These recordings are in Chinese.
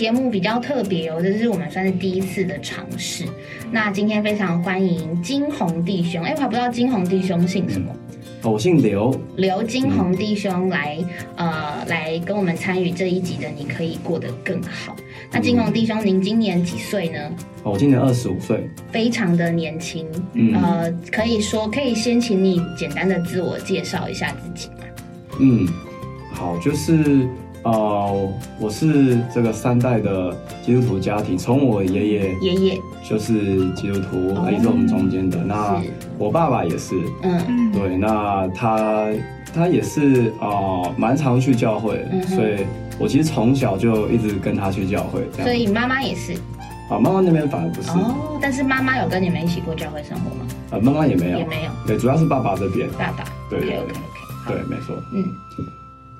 节目比较特别哦，这是我们算是第一次的尝试。那今天非常欢迎金红弟兄，哎，我还不知道金红弟兄姓什么。我姓刘，刘金红弟兄来，呃，来跟我们参与这一集的，你可以过得更好。那金红弟兄，您今年几岁呢？我今年二十五岁，非常的年轻。呃，可以说，可以先请你简单的自我介绍一下自己吗？嗯，好，就是。哦，我是这个三代的基督徒家庭，从我爷爷爷爷。就是基督徒，也是我们中间的。那我爸爸也是，嗯，对，那他他也是啊，蛮常去教会，所以我其实从小就一直跟他去教会。所以妈妈也是，啊，妈妈那边反而不是。哦，但是妈妈有跟你们一起过教会生活吗？啊，妈妈也没有，也没有，对，主要是爸爸这边，爸爸，对 OK OK，对，没错，嗯。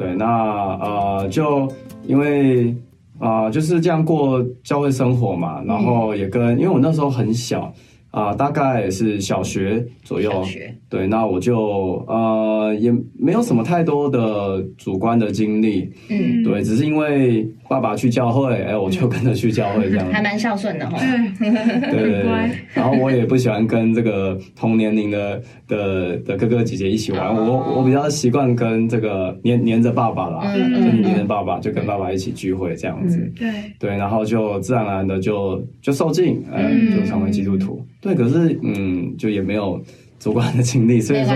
对，那呃，就因为啊，就是这样过教会生活嘛，然后也跟，因为我那时候很小。啊，大概是小学左右，对，那我就呃也没有什么太多的主观的经历，嗯，对，只是因为爸爸去教会，哎，我就跟着去教会这样，还蛮孝顺的哈，对对对，然后我也不喜欢跟这个同年龄的的的哥哥姐姐一起玩，我我比较习惯跟这个黏黏着爸爸啦，就黏着爸爸，就跟爸爸一起聚会这样子，对。对，然后就自然而然的就就受尽，嗯，就成为基督徒。对，可是嗯，就也没有主观的经历，所以说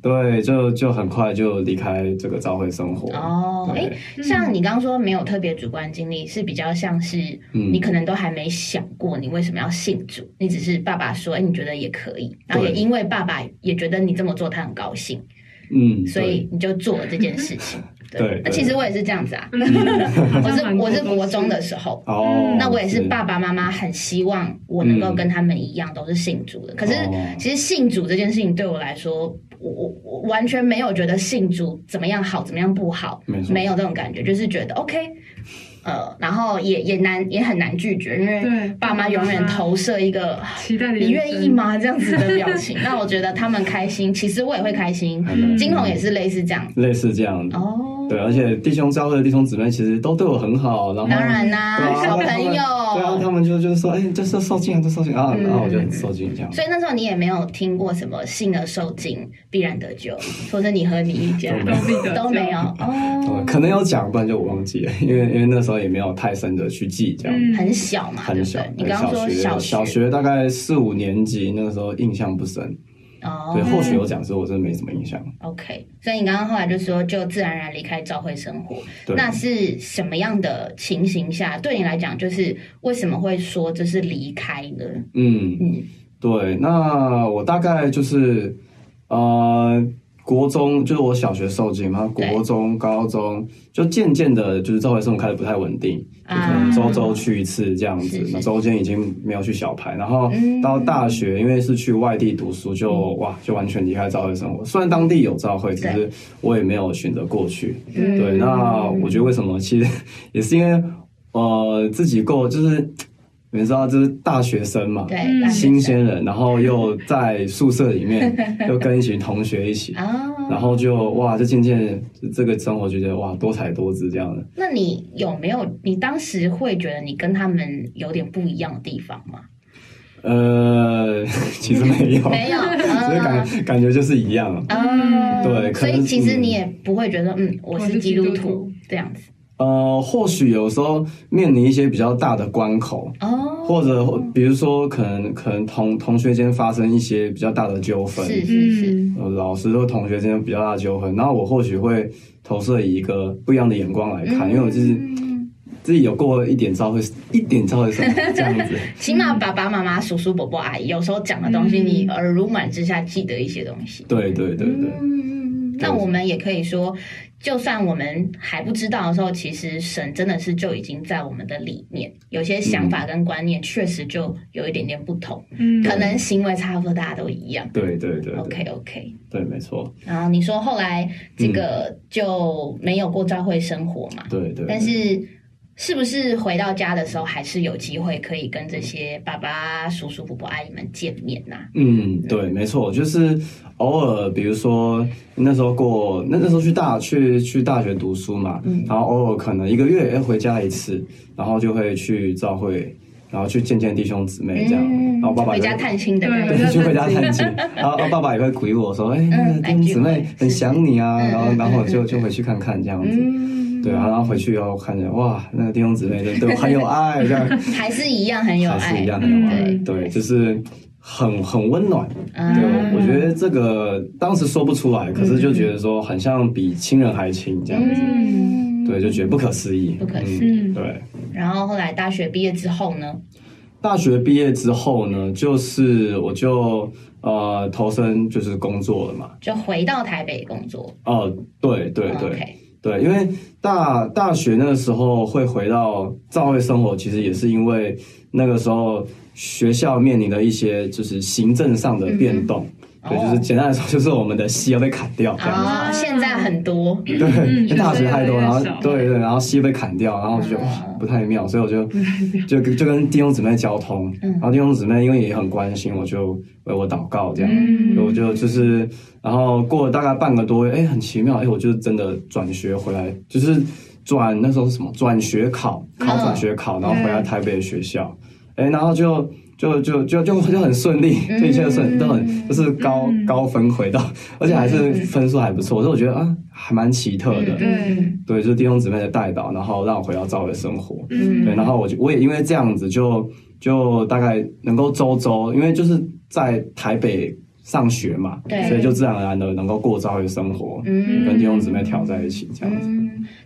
对，就就很快就离开这个教会生活。哦，哎，像你刚刚说没有特别主观经历，是比较像是你可能都还没想过你为什么要信主，你只是爸爸说，哎，你觉得也可以，然后也因为爸爸也觉得你这么做他很高兴，嗯，所以你就做了这件事情。对，那其实我也是这样子啊。我是我是国中的时候，哦，那我也是爸爸妈妈很希望我能够跟他们一样都是信主的。可是其实信主这件事情对我来说，我我我完全没有觉得信主怎么样好，怎么样不好，没有这种感觉，就是觉得 OK。呃，然后也也难也很难拒绝，因为爸妈永远投射一个期待你愿意吗这样子的表情。那我觉得他们开心，其实我也会开心。金红也是类似这样，类似这样哦。对，而且弟兄教会的弟兄姊妹其实都对我很好，然后当然啦，小朋友，对啊，他们就就是说，哎，就是受敬啊，就受敬啊，然后我就很受敬这样。所以那时候你也没有听过什么信而受敬必然得救，或者你和你一家都没有 哦，可能有讲，不然就我忘记了，因为因为那时候也没有太深的去记这样，很小嘛，很小。你刚刚说小小学大概四五年级，那个时候印象不深。哦，对，或许有讲，之后我真的没什么印象。OK，所以你刚刚后来就说，就自然而然离开教会生活，那是什么样的情形下？对你来讲，就是为什么会说这是离开呢？嗯嗯，对，那我大概就是呃。国中就是我小学受精嘛，国中、高中就渐渐的，就是周围生活开始不太稳定，就可能周周去一次这样子。那周间已经没有去小排，然后到大学，因为是去外地读书，就哇，就完全离开教会生活。虽然当地有教会，只是我也没有选择过去。对，那我觉得为什么？其实 也是因为呃，自己过就是。你知道，就是大学生嘛，对，新鲜人，然后又在宿舍里面，又跟一群同学一起，然后就哇，就渐渐这个生活就觉得哇，多彩多姿这样的。那你有没有？你当时会觉得你跟他们有点不一样的地方吗？呃，其实没有，没有，所以感感觉就是一样。嗯，对，所以其实你也不会觉得，嗯，我是基督徒这样子。呃，或许有时候面临一些比较大的关口，哦，或者比如说可能可能同同学间发生一些比较大的纠纷，是是是，呃，老师和同学之间比较大的纠纷，然后我或许会投射以一个不一样的眼光来看，因为我就是自己有过一点招会，一点招会这样子，起码爸爸妈妈、叔叔伯伯、阿姨有时候讲的东西，你耳濡目染之下记得一些东西，对对对对，嗯，那我们也可以说。就算我们还不知道的时候，其实神真的是就已经在我们的里面，有些想法跟观念确实就有一点点不同，嗯，可能行为差不多，大家都一样。对对对，OK OK，对，没错。然后你说后来这个就没有过教会生活嘛？对对。但是是不是回到家的时候还是有机会可以跟这些爸爸、叔叔、伯伯、阿姨们见面呐？嗯，对，没错，就是偶尔，比如说那时候过那那时候去大去去大学读书嘛，然后偶尔可能一个月要回家一次，然后就会去教会。然后去见见弟兄姊妹这样，然后爸爸回家探亲的，对，去回家探亲。然后爸爸也会鼓励我说：“哎，弟兄姊妹很想你啊。”然后，然后就就回去看看这样子。对啊，然后回去以后看见哇，那个弟兄姊妹对对很有爱，这样还是一样很有爱，还是一样很有爱。对，就是很很温暖。对，我觉得这个当时说不出来，可是就觉得说很像比亲人还亲这样子。对，就觉得不可思议，不可思议。对。然后后来大学毕业之后呢？大学毕业之后呢，就是我就呃投身就是工作了嘛，就回到台北工作。哦，对对对对，因为大大学那个时候会回到教会生活，其实也是因为那个时候学校面临的一些就是行政上的变动。对，就是简单来说，就是我们的戏要被砍掉。啊，现在很多。对，大学太多，然后对对，然后戏被砍掉，然后就不太妙，所以我就就就跟弟兄姊妹交通，然后弟兄姊妹因为也很关心，我就为我祷告这样，我就就是，然后过了大概半个多月，哎，很奇妙，哎，我就真的转学回来，就是转那时候是什么？转学考，考转学考，然后回来台北的学校，哎，然后就。就就就就就很顺利，这一切都很都很就是高高分回到，而且还是分数还不错，所以我觉得啊，还蛮奇特的。对，对，就是弟兄姊妹的带导，然后让我回到教会生活。嗯，对，然后我就我也因为这样子，就就大概能够周周，因为就是在台北。上学嘛，所以就自然而然的能够过教会生活，跟弟兄姊妹挑在一起这样子。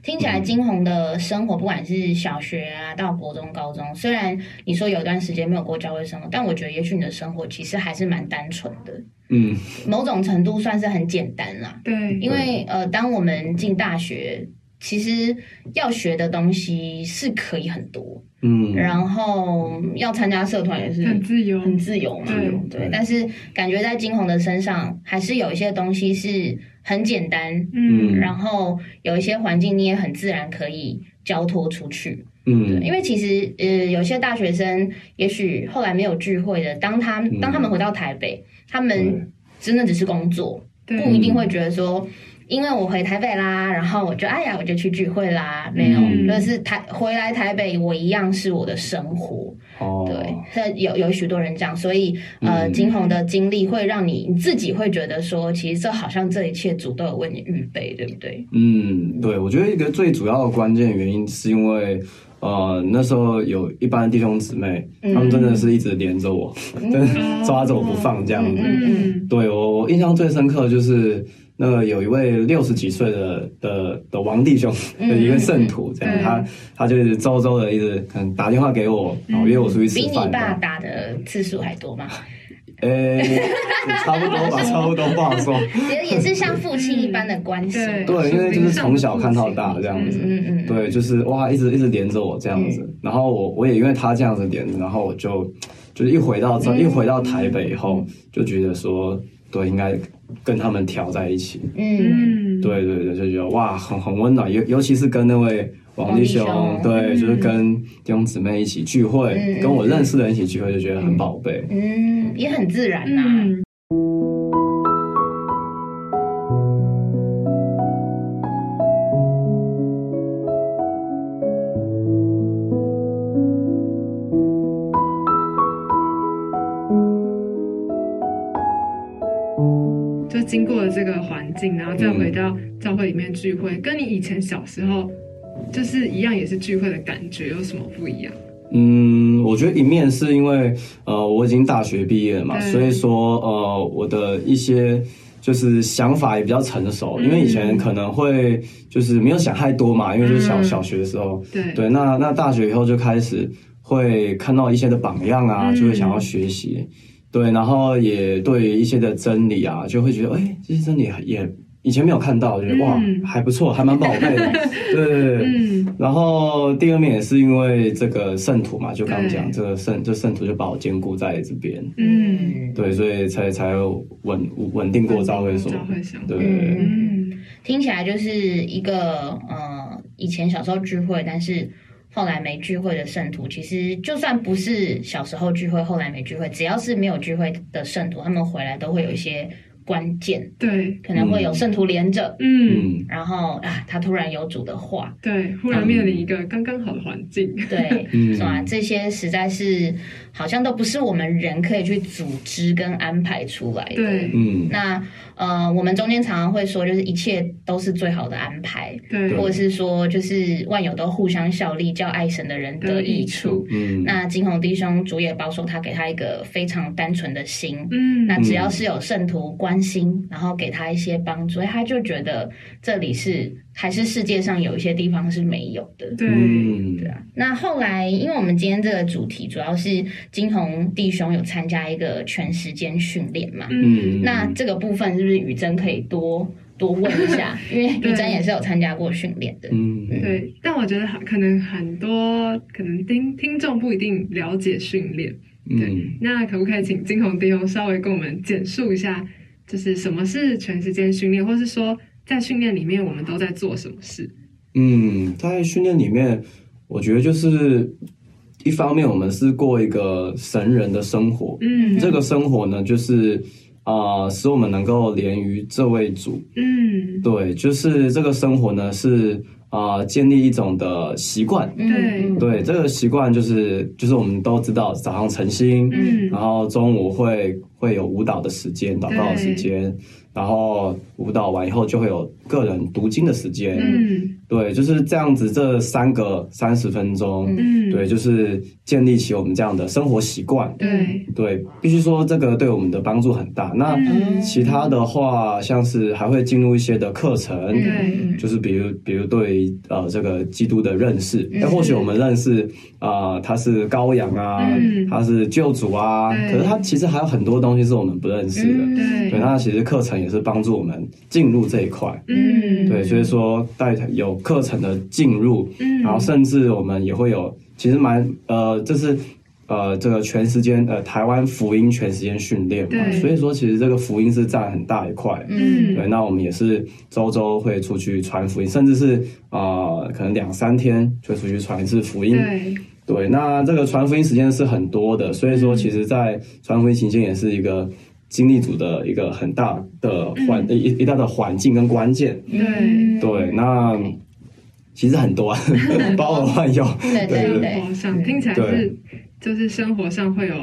听起来金红的生活，不管是小学啊到国中、高中，虽然你说有段时间没有过教会生活，但我觉得也许你的生活其实还是蛮单纯的。嗯，某种程度算是很简单啦。对，因为呃，当我们进大学。其实要学的东西是可以很多，嗯，然后要参加社团也是很自由，很自由嘛，对。但是感觉在金红的身上，还是有一些东西是很简单，嗯，然后有一些环境你也很自然可以交托出去，嗯，因为其实呃，有些大学生也许后来没有聚会的，当他当他们回到台北，他们真的只是工作，不一定会觉得说。因为我回台北啦，然后我就哎呀，我就去聚会啦。没有，就是台回来台北，我一样是我的生活。哦，对，有有许多人这样，所以呃，金红的经历会让你你自己会觉得说，其实这好像这一切主都有为你预备，对不对？嗯，对，我觉得一个最主要的关键原因是因为呃，那时候有一班弟兄姊妹，他们真的是一直连着我，抓着我不放这样子。对我，我印象最深刻就是。那个有一位六十几岁的的的王弟兄的一个圣徒，这样他他就是周周的一直可能打电话给我，然后约我出去吃饭。比你爸打的次数还多吗？呃，差不多吧，差不多不好说。也也是像父亲一般的关系。对，因为就是从小看到大这样子。嗯嗯。对，就是哇，一直一直连着我这样子。然后我我也因为他这样子连着，然后我就就是一回到这，一回到台北以后，就觉得说。对，应该跟他们调在一起。嗯，对对对，就觉得哇，很很温暖。尤尤其是跟那位王弟兄，对，就是跟弟兄姊妹一起聚会，跟我认识的人一起聚会，就觉得很宝贝。嗯，也很自然呐。这个环境，然后再回到教会里面聚会，跟你以前小时候就是一样，也是聚会的感觉，有什么不一样？嗯，我觉得一面是因为呃，我已经大学毕业了嘛，所以说呃，我的一些就是想法也比较成熟。因为以前可能会就是没有想太多嘛，因为就是小小学的时候，对对，那那大学以后就开始会看到一些的榜样啊，就会想要学习。对，然后也对一些的真理啊，就会觉得，哎，这些真理也以前没有看到，觉得哇，还不错，还蛮宝贝的。对，嗯。然后第二面也是因为这个圣徒嘛，就刚讲这个圣，这圣徒就把我兼顾在这边。嗯。对，所以才才稳稳定过招会所。对。嗯，听起来就是一个呃，以前小时候聚会，但是。后来没聚会的圣徒，其实就算不是小时候聚会，后来没聚会，只要是没有聚会的圣徒，他们回来都会有一些。关键对，可能会有圣徒连着，嗯，然后啊，他突然有主的话，对，忽然面临一个刚刚好的环境，对，是吧？这些实在是好像都不是我们人可以去组织跟安排出来的，对，嗯，那。呃，我们中间常常会说，就是一切都是最好的安排，对，或者是说，就是万有都互相效力，叫爱神的人得益处。嗯，那金红弟兄主也保守他，给他一个非常单纯的心。嗯，那只要是有圣徒关心，然后给他一些帮助，他就觉得这里是还是世界上有一些地方是没有的。对，对啊。那后来，因为我们今天这个主题主要是金红弟兄有参加一个全时间训练嘛，嗯，那这个部分是不是雨珍可以多多问一下？因为雨珍也是有参加过训练的。嗯，对。但我觉得可能很多可能听听众不一定了解训练。对。那可不可以请金红弟兄稍微跟我们简述一下，就是什么是全时间训练，或是说在训练里面我们都在做什么事？嗯，在训练里面，我觉得就是一方面我们是过一个神人的生活。嗯，这个生活呢，就是。啊，使我们能够连于这位主。嗯，对，就是这个生活呢，是啊，建立一种的习惯。对，对，这个习惯就是就是我们都知道，早上晨星，嗯，然后中午会会有舞蹈的时间，祷告的时间。然后舞蹈完以后，就会有个人读经的时间。嗯，对，就是这样子，这三个三十分钟，嗯，对，就是建立起我们这样的生活习惯。对，对，必须说这个对我们的帮助很大。那其他的话，像是还会进入一些的课程，对，就是比如比如对呃这个基督的认识，那或许我们认识啊他是羔羊啊，他是救主啊，可是他其实还有很多东西是我们不认识的。对，对，那其实课程。也是帮助我们进入这一块，嗯，对，所以说带有课程的进入，嗯，然后甚至我们也会有，其实蛮呃，这是呃这个全时间呃台湾福音全时间训练嘛，所以说其实这个福音是占很大一块，嗯，对，那我们也是周周会出去传福音，甚至是啊可能两三天就出去传一次福音，对，对，那这个传福音时间是很多的，所以说其实，在传福音期间也是一个。经历组的一个很大的环一一大的环境跟关键，对。对，那其实很多，啊 包罗万有，对对对，想听起来是就是生活上会有。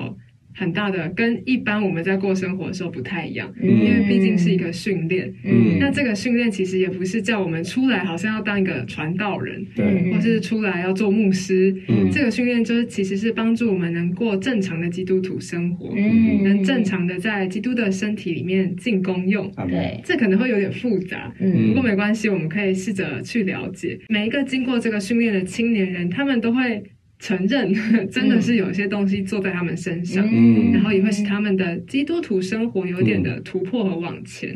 很大的跟一般我们在过生活的时候不太一样，因为毕竟是一个训练。嗯，那这个训练其实也不是叫我们出来好像要当一个传道人，对，或是出来要做牧师。嗯，这个训练就是其实是帮助我们能过正常的基督徒生活，嗯，能正常的在基督的身体里面进功用。对，这可能会有点复杂，嗯，不过没关系，我们可以试着去了解每一个经过这个训练的青年人，他们都会。承认 真的是有些东西坐在他们身上，嗯，然后也会使他们的基督徒生活有点的突破和往前，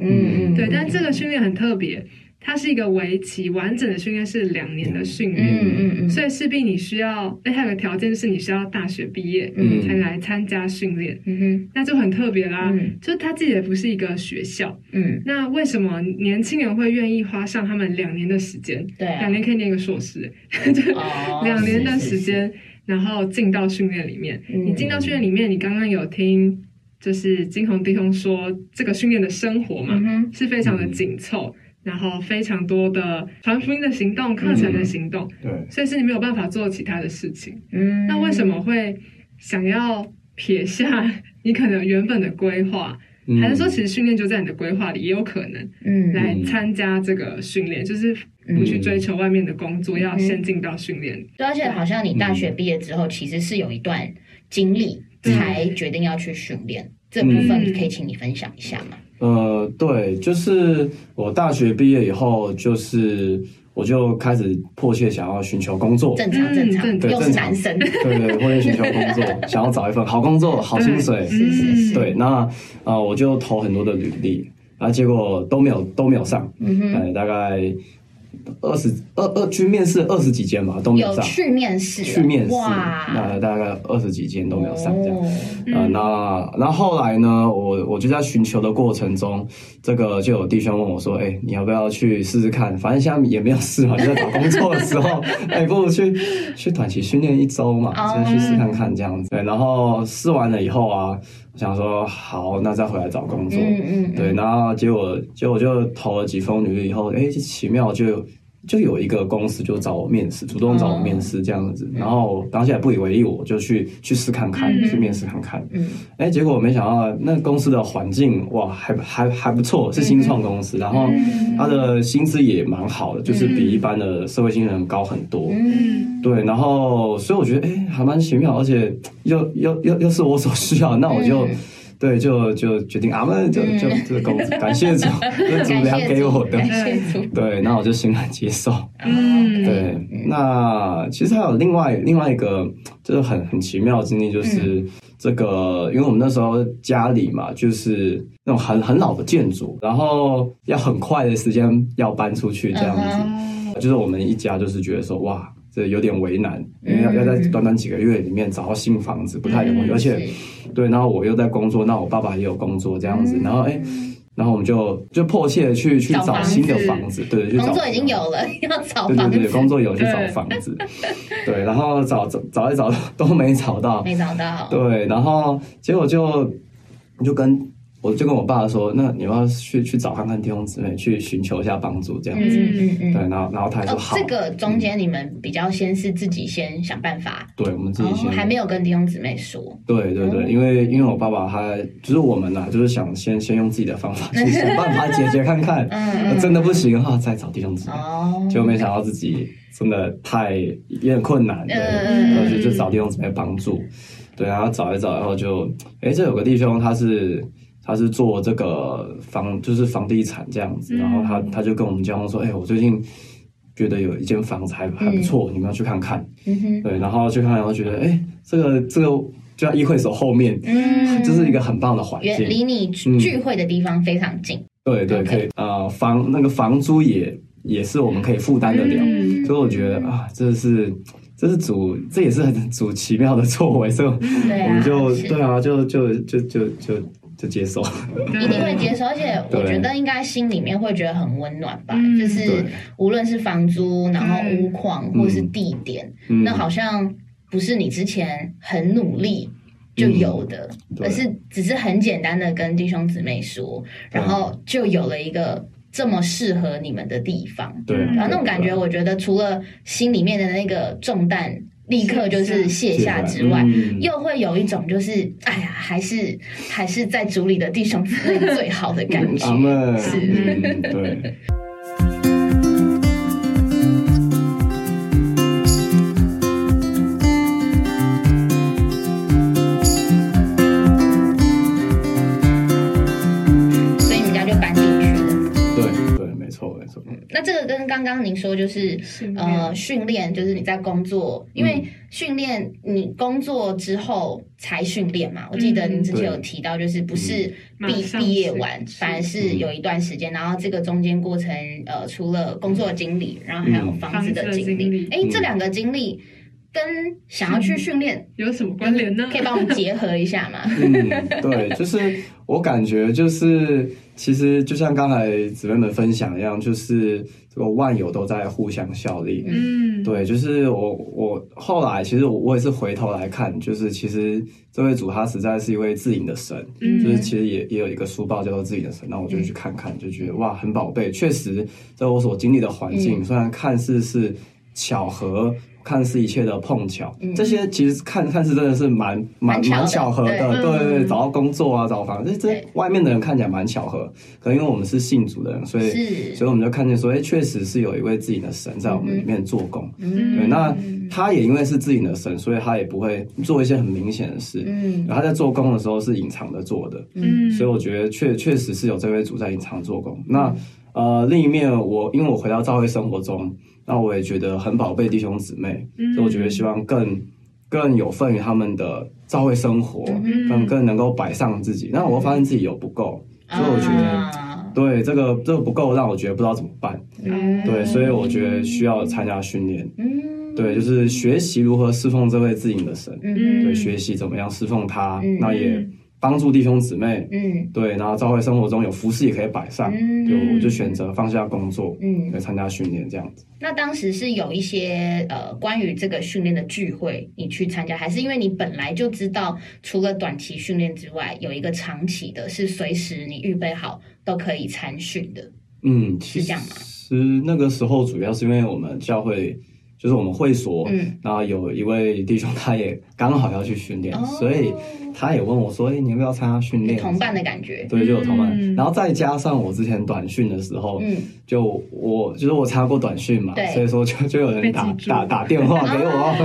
对。但这个训练很特别，它是一个为期完整的训练，是两年的训练，嗯嗯嗯，所以势必你需要，哎，还有个条件是你需要大学毕业，嗯，才来参加训练，嗯哼，那就很特别啦，就他自己也不是一个学校，嗯，那为什么年轻人会愿意花上他们两年的时间？对，两年可以念个硕士，两年的时间，然后进到训练里面。你进到训练里面，你刚刚有听，就是金红弟兄说，这个训练的生活嘛，是非常的紧凑，然后非常多的传福音的行动、课程的行动，对，所以是你没有办法做其他的事情。嗯，那为什么会想要撇下你可能原本的规划？还是说，其实训练就在你的规划里，也有可能，嗯，来参加这个训练，就是不去追求外面的工作，要先进到训练。对，而且好像你大学毕业之后，其实是有一段经历才决定要去训练，这部分可以请你分享一下吗？呃，对，就是我大学毕业以后，就是。我就开始迫切想要寻求工作，正常正常，又是男生，对对，迫切寻求工作，想要找一份好工作、好薪水，是是是，对，那啊，我就投很多的履历，啊，结果都没有都没有上，嗯哼，大概二十二二去面试二十几间吧，都没有上。去面试，去面试，那大概二十几间都没有上这样。呃，那那后来呢，我我就在寻求的过程中，这个就有弟兄问我说：“哎，你要不要去试试看？反正现在也没有试嘛，就在找工作的时候，哎，不如去去短期训练一周嘛，先去试看看这样子。对，然后试完了以后啊，我想说好，那再回来找工作。嗯嗯。对，然后结果结果就投了几封履历以后，哎，奇妙就。就有一个公司就找我面试，主动找我面试这样子，然后当下也不以为意，我就去去试看看，去面试看看。嗯，哎，结果没想到那公司的环境哇，还还还不错，是新创公司，然后他的薪资也蛮好的，就是比一般的社会新人高很多。嗯，对，然后所以我觉得哎，还蛮奇妙，而且又又又又是我所需要，那我就。对，就就决定啊，们就就这个工资，感谢主，这主粮给我的，对，那我就欣然接受。嗯，对，那其实还有另外另外一个，就是很很奇妙的经历，就是这个，因为我们那时候家里嘛，就是那种很很老的建筑，然后要很快的时间要搬出去这样子，就是我们一家就是觉得说，哇。这有点为难，因为要要在短短几个月里面找到新房子不太容易，而且，对，然后我又在工作，那我爸爸也有工作这样子，然后哎，然后我们就就迫切的去去找新的房子，对，工作已经有了，要找房子，对对对，工作有去找房子，对，然后找找找一找都没找到，没找到，对，然后结果就就跟。我就跟我爸说：“那你要去去找看看弟兄姊妹，去寻求一下帮助，这样子。”嗯嗯嗯。对，然后然后他说：“好。”这个中间你们比较先是自己先想办法。对，我们自己先还没有跟弟兄姊妹说。对对对，因为因为我爸爸他就是我们呐，就是想先先用自己的方法 去想办法解决看看。嗯真的不行的话，再找弟兄姊妹。哦。结果没想到自己真的太有点困难，对，然后就就找弟兄姊妹帮助。对，然后找一找，然后就哎，这有个弟兄他是。他是做这个房，就是房地产这样子，然后他他就跟我们交流说：“哎，我最近觉得有一间房子还还不错，你们要去看看。”对，然后去看，然后觉得：“哎，这个这个就在议会所后面，嗯，这是一一个很棒的环境，离你聚会的地方非常近。”对对，可以呃，房那个房租也也是我们可以负担得了，所以我觉得啊，这是这是主，这也是很主奇妙的作为，所以我们就对啊，就就就就就。就接受，一定会接受，而且我觉得应该心里面会觉得很温暖吧。就是无论是房租，然后屋况，或是地点，那好像不是你之前很努力就有的，而是只是很简单的跟弟兄姊妹说，然后就有了一个这么适合你们的地方。对，然后那种感觉，我觉得除了心里面的那个重担。立刻就是卸下之外，又会有一种就是，哎呀，还是还是在组里的弟兄姊妹最好的感觉，是，对。那这个跟刚刚您说就是呃训练，就是你在工作，因为训练你工作之后才训练嘛。我记得您之前有提到，就是不是毕毕业完，反而是有一段时间，然后这个中间过程，呃，除了工作经历，然后还有房子的经历，哎，这两个经历。跟想要去训练 有什么关联呢？可以帮我们结合一下吗？嗯，对，就是我感觉就是，其实就像刚才姊妹们分享一样，就是这个万有都在互相效力。嗯，对，就是我我后来其实我我也是回头来看，就是其实这位主他实在是一位自营的神，就是其实也也有一个书报叫做自营的神，那我就去看看，就觉得哇，很宝贝。确实，在我所经历的环境，虽然看似是巧合。看似一切的碰巧，这些其实看看似真的是蛮蛮蛮巧合的，对。对对，找到工作啊，找房，这这外面的人看起来蛮巧合，可能因为我们是信主的人，所以所以我们就看见说，哎，确实是有一位自己的神在我们里面做工，对，那他也因为是自己的神，所以他也不会做一些很明显的事，嗯，他在做工的时候是隐藏的做的，嗯，所以我觉得确确实是有这位主在隐藏做工。那呃，另一面我因为我回到教会生活中。那我也觉得很宝贝弟兄姊妹，所以我觉得希望更更有份于他们的教会生活，更更能够摆上自己。那我发现自己有不够，所以我觉得对，这个这个不够，让我觉得不知道怎么办。嗯，对，所以我觉得需要参加训练。嗯，对，就是学习如何侍奉这位自营的神。嗯，对，学习怎么样侍奉他，那也。帮助弟兄姊妹，嗯，对，然后教会生活中有服饰也可以摆上，就我就选择放下工作，嗯，来参加训练这样子。那当时是有一些呃关于这个训练的聚会，你去参加，还是因为你本来就知道，除了短期训练之外，有一个长期的，是随时你预备好都可以参训的？嗯，是这样吗？是那个时候主要是因为我们教会。就是我们会所，然后有一位弟兄，他也刚好要去训练，所以他也问我说：“哎，你要不要参加训练？”同伴的感觉，对，就有同伴。然后再加上我之前短训的时候，就我就是我参加过短训嘛，所以说就就有人打打 打电话给我，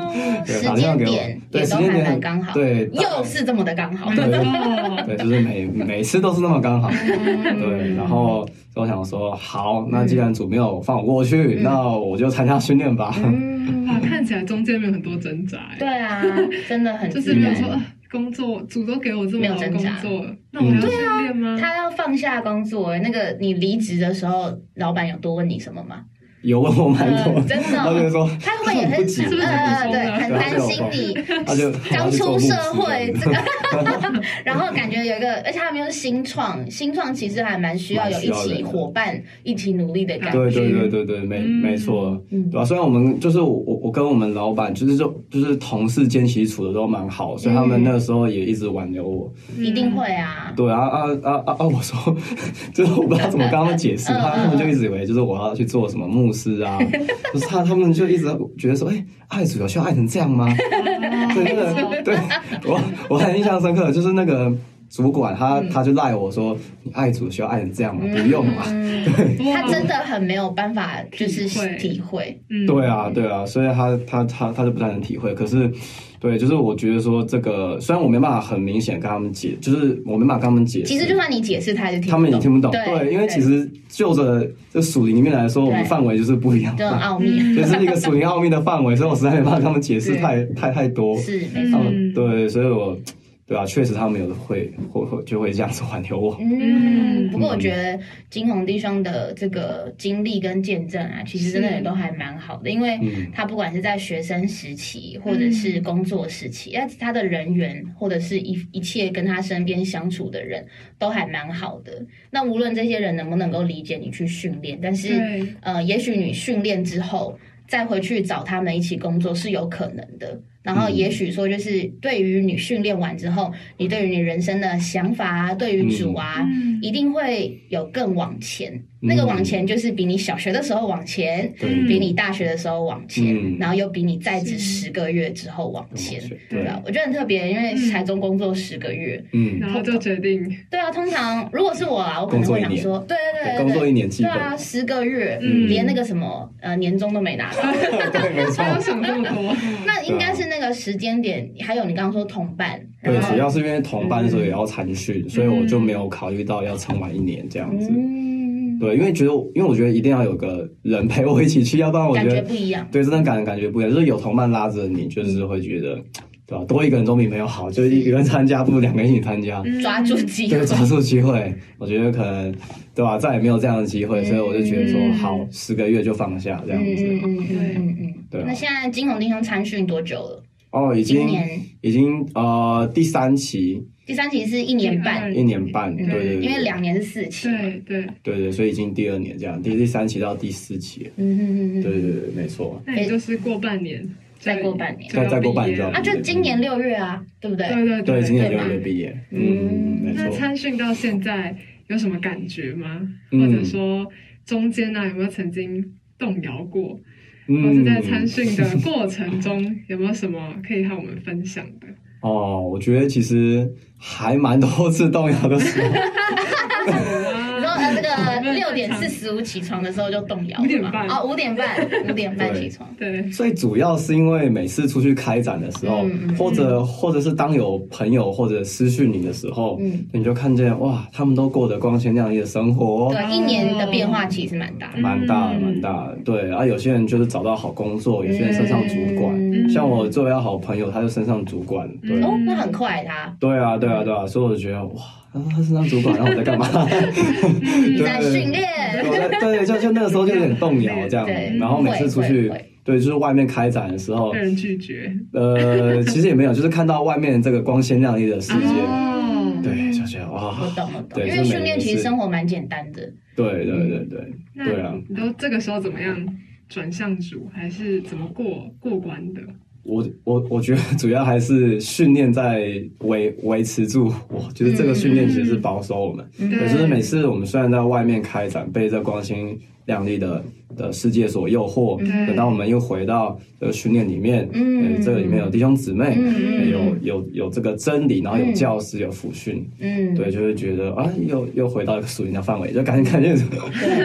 对，打电话给我。对时间点刚好，对，又是这么的刚好，对。对，就是每每次都是那么刚好，对，然后。我想说，好，那既然主没有放我过去，那我就参加训练吧。嗯 哇，看起来中间没有很多挣扎。对啊，真的很就是没有说工作，主都给我这么多工作，那我要训练吗？他要放下工作，那个你离职的时候，老板有多问你什么吗？有问我蛮多，真的，他就说他会不会也很呃对，很担心你，他就刚出社会 这个，然后感觉有一个，而且他们又是新创，新创其实还蛮需要有一起伙伴一起努力的感觉。对对对对对，没没错，对吧？虽然我们就是我我跟我们老板就是就就是同事间其实处的都蛮好，所以他们那个时候也一直挽留我。一定会啊。对啊啊啊啊啊！我说，就是我不知道怎么跟他们解释，他们就一直以为就是我要去做什么木。牧师啊，不是他，他们就一直觉得说，哎，爱主有需要爱成这样吗？对，那个，对我我很印象深刻，就是那个主管，他他就赖我说，你爱主需要爱成这样吗？不用嘛。对，他真的很没有办法，就是体会。对啊，对啊，所以他他他他就不太能体会，可是。对，就是我觉得说这个，虽然我没办法很明显跟他们解，就是我没办法跟他们解释。其实就算你解释，他也听他们也听不懂。对，因为其实就着这属灵里面来说，我们范围就是不一样，就奥秘，就是一个属灵奥秘的范围，所以我实在没办法跟他们解释太太太多。是，没错。对，所以我。对啊，确实他们有的会会会就会这样子挽留我。嗯，不过我觉得金红弟兄的这个经历跟见证啊，其实真的也都还蛮好的，因为他不管是在学生时期或者是工作时期，哎，他的人缘或者是一一切跟他身边相处的人都还蛮好的。那无论这些人能不能够理解你去训练，但是呃，也许你训练之后再回去找他们一起工作是有可能的。然后也许说，就是对于你训练完之后，你对于你人生的想法啊，对于主啊，一定会有更往前。那个往前就是比你小学的时候往前，比你大学的时候往前，然后又比你在职十个月之后往前，对啊？我觉得很特别，因为台中工作十个月，嗯，然后就决定，对啊，通常如果是我啊，我可能会想说，对对对，工作一年，对啊，十个月，连那个什么呃年终都没拿到，对，没错，想这么多，那应该是那个时间点，还有你刚刚说同伴，对，主要是因为同伴的时候也要参训，所以我就没有考虑到要撑完一年这样子。对，因为觉得，因为我觉得一定要有个人陪我一起去，要不然我觉得不一样。对，真的感感觉不一样，就是有同伴拉着你，就是会觉得，对吧？多一个人总比没有好，就一个人参加不如两个人一起参加，抓住机会，对，抓住机会。我觉得可能，对吧？再也没有这样的机会，所以我就觉得说，好，十个月就放下这样子。嗯嗯嗯嗯，对。那现在金红弟兄参训多久了？哦，已经已经呃第三期，第三期是一年半，一年半，对对，因为两年是四期，对对。对对，所以已经第二年这样，第第三期到第四期，嗯嗯嗯，对对对，没错，那也就是过半年，再过半年，再再过半年啊，就今年六月啊，对不对？对对对，今年六月毕业，嗯，没错。那参训到现在有什么感觉吗？或者说中间呢有没有曾经动摇过？或是在参训的过程中，有没有什么可以和我们分享的？哦，我觉得其实还蛮多次动摇的时候。六点四十五起床的时候就动摇。五点半哦，五点半，五点半起床。对，最主要是因为每次出去开展的时候，或者或者是当有朋友或者私讯你的时候，嗯，你就看见哇，他们都过得光鲜亮丽的生活。对，一年的变化其实蛮大，蛮大，蛮大。对，啊，有些人就是找到好工作，有些人升上主管，像我作为好朋友，他就升上主管。对，哦，那很快他。对啊，对啊，对啊，所以我就觉得哇。他说他是当主管，然后我在干嘛？在训练。对，就就那个时候就有点动摇这样。然后每次出去，对，就是外面开展的时候，被人拒绝。呃，其实也没有，就是看到外面这个光鲜亮丽的世界，对，就觉得哇，我懂了，懂。因为训练其实生活蛮简单的。对对对对，对啊。你都这个时候怎么样转向主，还是怎么过过关的？我我我觉得主要还是训练在维维持住，我觉得这个训练其实是保守我们。可是每次我们虽然在外面开展，被这光鲜亮丽的。的世界所诱惑，等到我们又回到这个训练里面，嗯，这个里面有弟兄姊妹，有有有这个真理，然后有教师，有辅训，嗯，对，就会觉得啊，又又回到一个属灵的范围，就感觉感觉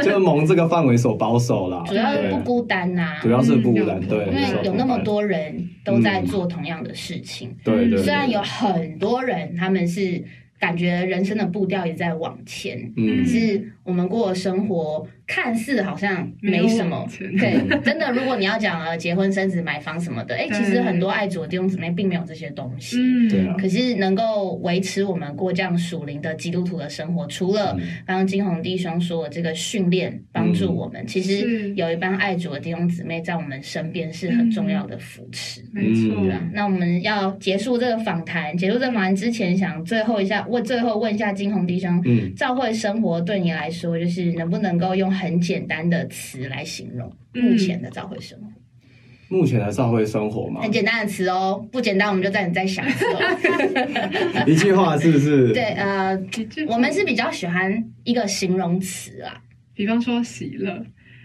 就是蒙这个范围所保守了。主要是不孤单呐，主要是不孤单，对，因为有那么多人都在做同样的事情，对对。虽然有很多人他们是感觉人生的步调也在往前，嗯，是我们过的生活。看似好像没什么，对，真的，如果你要讲呃结婚生子买房什么的，哎，其实很多爱主的弟兄姊妹并没有这些东西，对。可是能够维持我们过这样属灵的基督徒的生活，除了刚刚金红弟兄说的这个训练帮助我们，其实有一帮爱主的弟兄姊妹在我们身边是很重要的扶持，没错。那我们要结束这个访谈，结束这个访谈之前，想最后一下问，最后问一下金红弟兄，嗯，教会生活对你来说，就是能不能够用。很简单的词来形容目前的教会生活。目前的教会生活吗？很简单的词哦，不简单我们就在你再想 一句话是不是？对，呃，我们是比较喜欢一个形容词啊，比方说喜乐，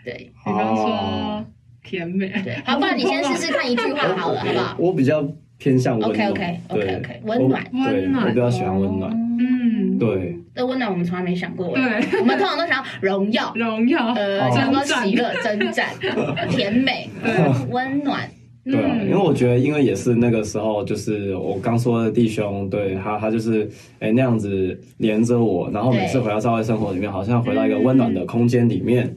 对，比方说甜美，对，好，不然你先试试看一句话好了，好不好？我比较偏向温暖，OK，OK，OK，温暖，温暖，我比较喜欢温暖，嗯，对。这温暖我们从来没想过，对，我们通常都想要荣耀，荣耀，呃，想说喜乐、征战、甜美、温暖。对啊，因为我觉得，因为也是那个时候，就是我刚说的弟兄，对他，他就是哎那样子连着我，然后每次回到教会生活里面，好像回到一个温暖的空间里面。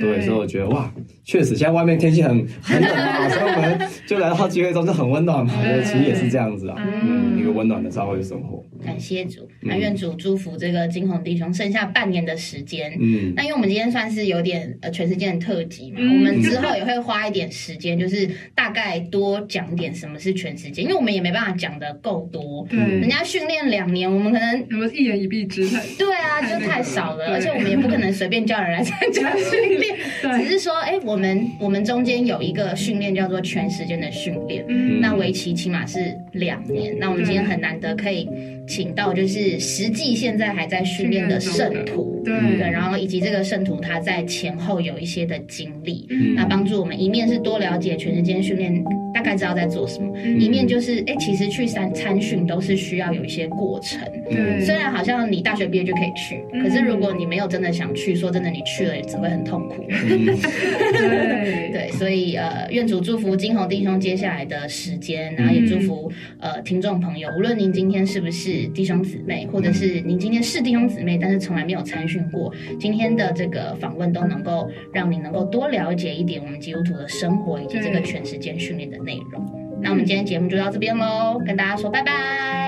对，所以我觉得哇，确实现在外面天气很 很冷嘛，所以我们就来到机会中就很温暖嘛。其实也是这样子啊，嗯，一个温暖的教会生活。感谢主，那愿主祝福这个金红弟兄剩下半年的时间。嗯，那因为我们今天算是有点呃全世界的特辑嘛，我们之后也会花一点时间，就是大概多讲点什么是全世界，因为我们也没办法讲的够多。对，人家训练两年，我们可能我们一言一蔽之太对啊，就太少了，而且我们也不可能随便叫人来参加训练。只是说，哎，我们我们中间有一个训练叫做全时间的训练，那为期起码是两年。那我们今天很难得可以请到，就是实际现在还在训练的圣徒，对，然后以及这个圣徒他在前后有一些的经历，那帮助我们一面是多了解全时间训练，大概知道在做什么；一面就是，哎，其实去参参训都是需要有一些过程。对，虽然好像你大学毕业就可以去，可是如果你没有真的想去，说真的，你去了也只会很痛苦。对 对，所以呃，愿主祝福金红弟兄接下来的时间，然后也祝福呃听众朋友，无论您今天是不是弟兄姊妹，或者是您今天是弟兄姊妹，但是从来没有参训过，今天的这个访问都能够让你能够多了解一点我们基督徒的生活以及这个全时间训练的内容。那我们今天节目就到这边喽，跟大家说拜拜，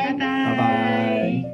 拜拜，拜拜。